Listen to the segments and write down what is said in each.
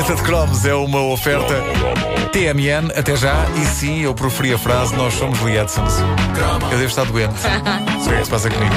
caderneta de cromos é uma oferta TMN, até já. E sim, eu proferi a frase: Nós somos Lee Edsons. Eu devo estar doente. o que é que se passa comigo?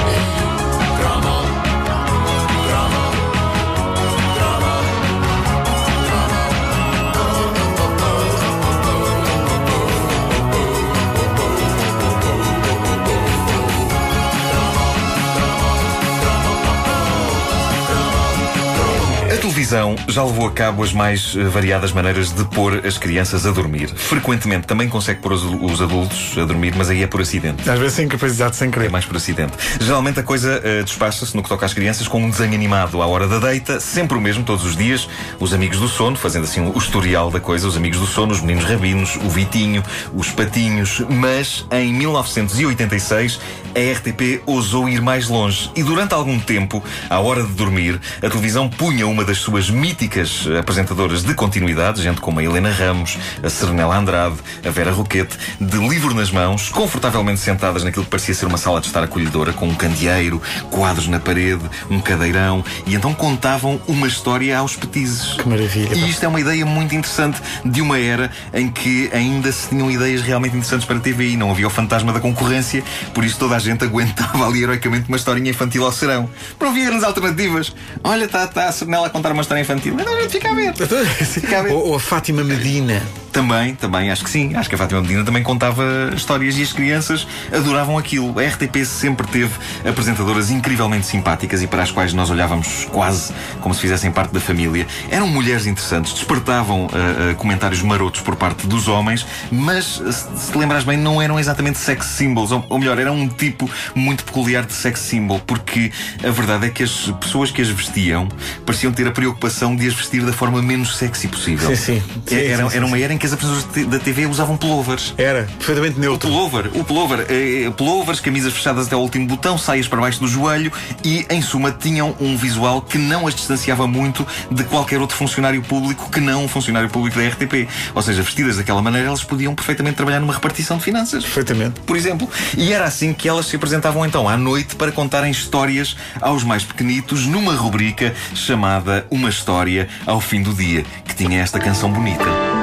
A televisão já levou a cabo as mais eh, variadas maneiras de pôr as crianças a dormir. Frequentemente também consegue pôr os, os adultos a dormir, mas aí é por acidente. Às vezes sem capacidade, sem É querer. mais por acidente. Geralmente a coisa eh, despacha-se no que toca às crianças com um desenho animado à hora da deita, sempre o mesmo, todos os dias. Os amigos do sono, fazendo assim o historial da coisa, os amigos do sono, os meninos rabinos, o Vitinho, os patinhos. Mas em 1986 a RTP ousou ir mais longe e durante algum tempo, à hora de dormir, a televisão punha uma das suas míticas apresentadoras de continuidade, gente como a Helena Ramos, a Serenela Andrade, a Vera Roquete, de livro nas mãos, confortavelmente sentadas naquilo que parecia ser uma sala de estar acolhedora, com um candeeiro, quadros na parede, um cadeirão, e então contavam uma história aos petizes. Que maravilha. E isto é uma ideia muito interessante de uma era em que ainda se tinham ideias realmente interessantes para a TVI. Não havia o fantasma da concorrência, por isso toda a gente aguentava ali heroicamente uma historinha infantil ao serão. Não havia grandes alternativas. Olha, está tá a Serenela a contar uma história infantil. Então a gente fica a ver. Fica a ver. Ou, ou a Fátima Medina. Também, também, acho que sim. Acho que a Fátima Medina também contava histórias e as crianças adoravam aquilo. A RTP sempre teve apresentadoras incrivelmente simpáticas e para as quais nós olhávamos quase como se fizessem parte da família. Eram mulheres interessantes, despertavam ah, ah, comentários marotos por parte dos homens, mas se, te lembras bem, não eram exatamente sex symbols, ou, ou melhor, eram um tipo muito peculiar de sex symbol, porque a verdade é que as pessoas que as vestiam pareciam ter a preocupação de as vestir da forma menos sexy possível. Sim, sim. Sim, era, sim, sim, era uma era em que as apresentadoras da TV usavam pullovers. Era perfeitamente O neutro. pullover, o pullover, eh, pullovers, camisas fechadas até ao último botão, saias para baixo do joelho e, em suma, tinham um visual que não as distanciava muito de qualquer outro funcionário público que não um funcionário público da RTP. Ou seja, vestidas daquela maneira, elas podiam perfeitamente trabalhar numa repartição de finanças. Perfeitamente. Por exemplo, e era assim que elas se apresentavam então à noite para contarem histórias aos mais pequenitos numa rubrica chamada Uma História ao Fim do Dia, que tinha esta canção bonita.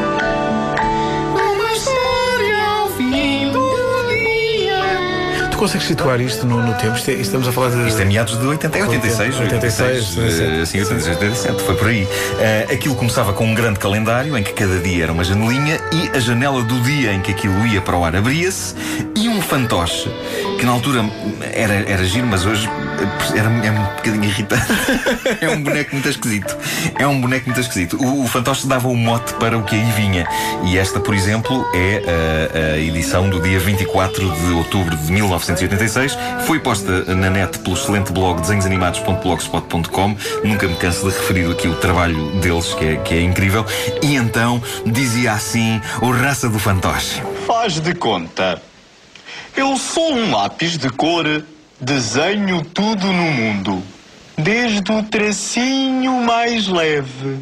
Consegues situar isto no, no tempo? Isto é- estamos a falar de. Isto é meados de 80, é 86, 86, 86, eh, sim, 86, 87, foi por aí. Eh, aquilo começava com um grande calendário em que cada dia era uma janelinha e a janela do dia em que aquilo ia para o ar abria-se um fantoche que na altura era, era giro, mas hoje era, é um bocadinho irritante. é um boneco muito esquisito. É um boneco muito esquisito. O, o fantoche dava o mote para o que aí vinha. E esta, por exemplo, é a, a edição do dia 24 de outubro de 1986. Foi posta na net pelo excelente blog desenhosanimados.blogspot.com. Nunca me canso de referir aqui o trabalho deles, que é, que é incrível. E então dizia assim o raça do fantoche. Faz de conta. Eu sou um lápis de cor, desenho tudo no mundo. Desde o tracinho mais leve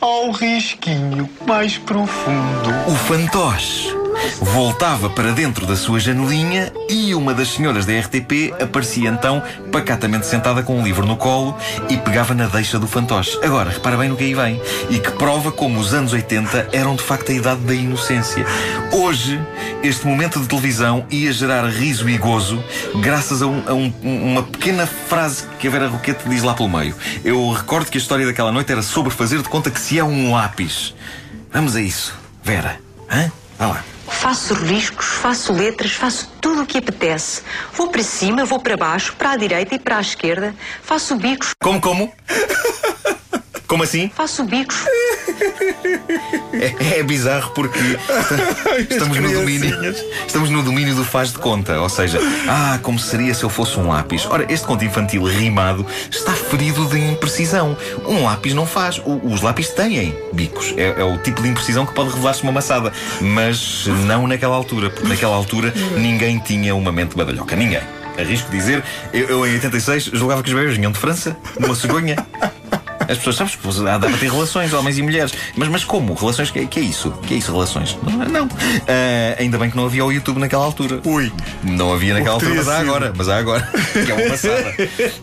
ao risquinho mais profundo. O fantoche voltava para dentro da sua janelinha e uma das senhoras da RTP aparecia então pacatamente sentada com um livro no colo e pegava na deixa do fantoche. Agora, repara bem no que aí vem. E que prova como os anos 80 eram de facto a idade da inocência. Hoje, este momento de televisão ia gerar riso e gozo graças a, um- a um- uma pequena frase que a Vera Roquete diz lá pelo meio. Eu recordo que a história daquela noite era sobre fazer de conta que se é um lápis. Vamos a isso, Vera. Faço riscos, faço letras, faço tudo o que apetece. Vou para cima, vou para baixo, para a direita e para a esquerda. Faço bicos, Como, como? Como assim? faço bicos. É, é bizarro porque estamos no domínio estamos no domínio do faz de conta, ou seja, ah, como seria se eu fosse um lápis. Ora, este conto infantil rimado está ferido de imprecisão. Um lápis não faz. O- os lápis têm bicos. É, é o tipo de imprecisão que pode revelar-se uma maçada, mas não naquela altura, porque naquela altura ninguém tinha uma mente badalhoca. Ninguém. Arrisco dizer, eu, eu em 86 julgava que os bebês vinham de França, numa cegonha. As pessoas, sabes, dá para ter relações, homens e mulheres. Mas, mas como? Relações, que, que é isso? Que é isso, relações? Não. não. Ah, ainda bem que não havia o YouTube naquela altura. Ui. Não havia naquela que altura, mas há agora. Mas há agora. Que é uma maçada.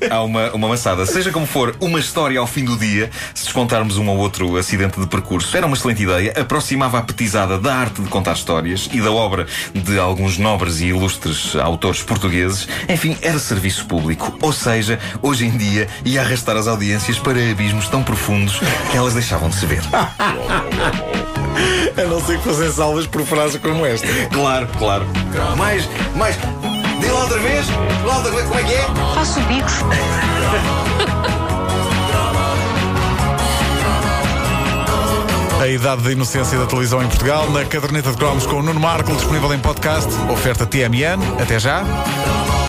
Há uma, uma maçada. Seja como for, uma história ao fim do dia, se descontarmos um ou outro acidente de percurso, era uma excelente ideia. Aproximava a petizada da arte de contar histórias e da obra de alguns nobres e ilustres autores portugueses. Enfim, era serviço público. Ou seja, hoje em dia ia arrastar as audiências para abismos tão profundos que elas deixavam de se ver. A não ser que fossem salvas por frases como esta. Claro, claro. Mais, mais. Diga lá outra vez. Lá outra vez. Como é que é? Faço bicos. A idade da inocência da televisão em Portugal, na caderneta de cromos com o Nuno Marco, disponível em podcast. Oferta TMN. Até já.